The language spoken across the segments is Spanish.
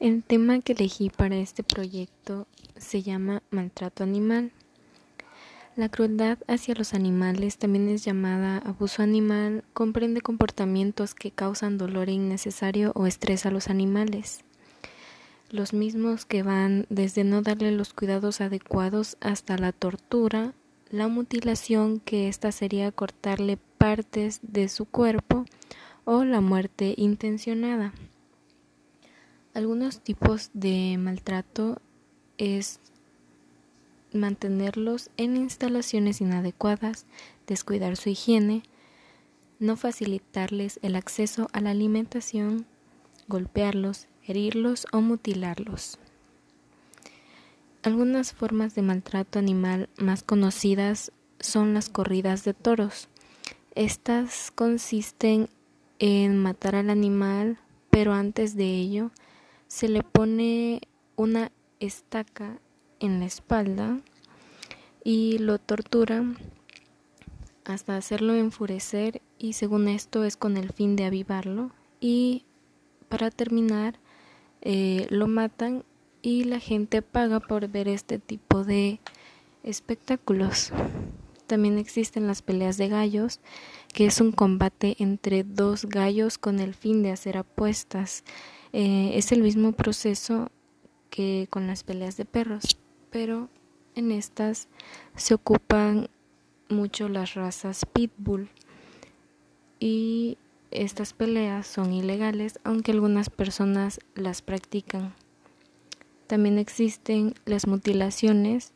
El tema que elegí para este proyecto se llama maltrato animal. La crueldad hacia los animales, también es llamada abuso animal, comprende comportamientos que causan dolor innecesario o estrés a los animales. Los mismos que van desde no darle los cuidados adecuados hasta la tortura, la mutilación, que ésta sería cortarle partes de su cuerpo, o la muerte intencionada. Algunos tipos de maltrato es mantenerlos en instalaciones inadecuadas, descuidar su higiene, no facilitarles el acceso a la alimentación, golpearlos, herirlos o mutilarlos. Algunas formas de maltrato animal más conocidas son las corridas de toros. Estas consisten en matar al animal, pero antes de ello se le pone una estaca en la espalda y lo torturan hasta hacerlo enfurecer y según esto es con el fin de avivarlo y para terminar eh, lo matan y la gente paga por ver este tipo de espectáculos. También existen las peleas de gallos, que es un combate entre dos gallos con el fin de hacer apuestas. Eh, es el mismo proceso que con las peleas de perros, pero en estas se ocupan mucho las razas pitbull y estas peleas son ilegales aunque algunas personas las practican. También existen las mutilaciones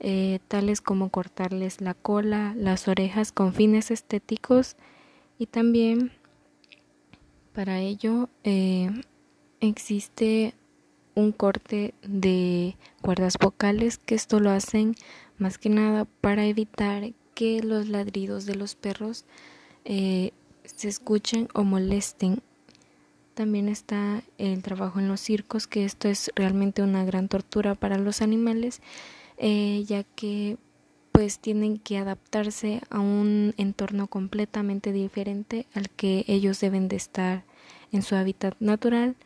eh, tales como cortarles la cola, las orejas con fines estéticos y también para ello eh, existe un corte de cuerdas vocales que esto lo hacen más que nada para evitar que los ladridos de los perros eh, se escuchen o molesten. También está el trabajo en los circos, que esto es realmente una gran tortura para los animales, eh, ya que pues tienen que adaptarse a un entorno completamente diferente al que ellos deben de estar en su hábitat natural.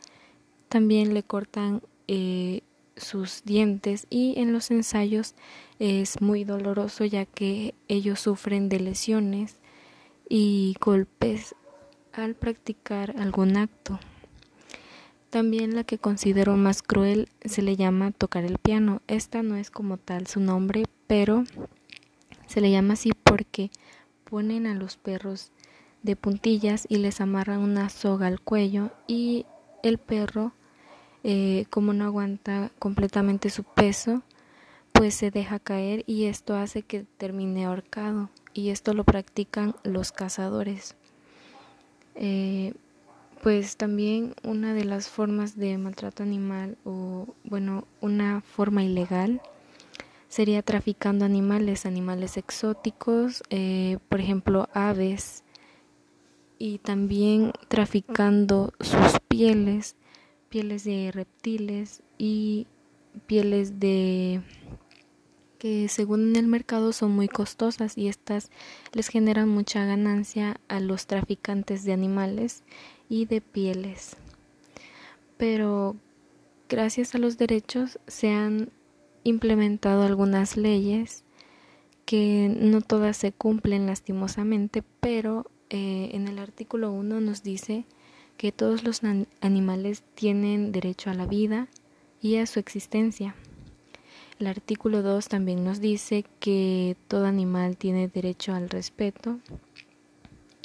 También le cortan eh, sus dientes y en los ensayos es muy doloroso ya que ellos sufren de lesiones y golpes al practicar algún acto. También la que considero más cruel se le llama tocar el piano. Esta no es como tal su nombre, pero se le llama así porque ponen a los perros de puntillas y les amarran una soga al cuello y el perro, eh, como no aguanta completamente su peso, pues se deja caer y esto hace que termine ahorcado y esto lo practican los cazadores. Eh, pues también una de las formas de maltrato animal o bueno una forma ilegal sería traficando animales, animales exóticos, eh, por ejemplo aves, y también traficando sus pieles, pieles de reptiles y pieles de que según el mercado son muy costosas y estas les generan mucha ganancia a los traficantes de animales y de pieles. Pero gracias a los derechos se han implementado algunas leyes que no todas se cumplen lastimosamente, pero eh, en el artículo 1 nos dice que todos los animales tienen derecho a la vida y a su existencia. El artículo 2 también nos dice que todo animal tiene derecho al respeto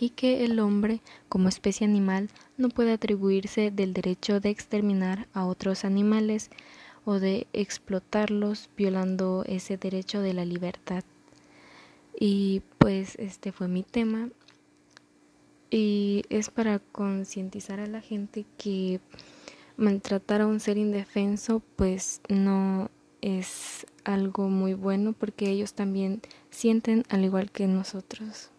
y que el hombre, como especie animal, no puede atribuirse del derecho de exterminar a otros animales o de explotarlos violando ese derecho de la libertad. Y pues este fue mi tema y es para concientizar a la gente que maltratar a un ser indefenso pues no es algo muy bueno porque ellos también sienten al igual que nosotros.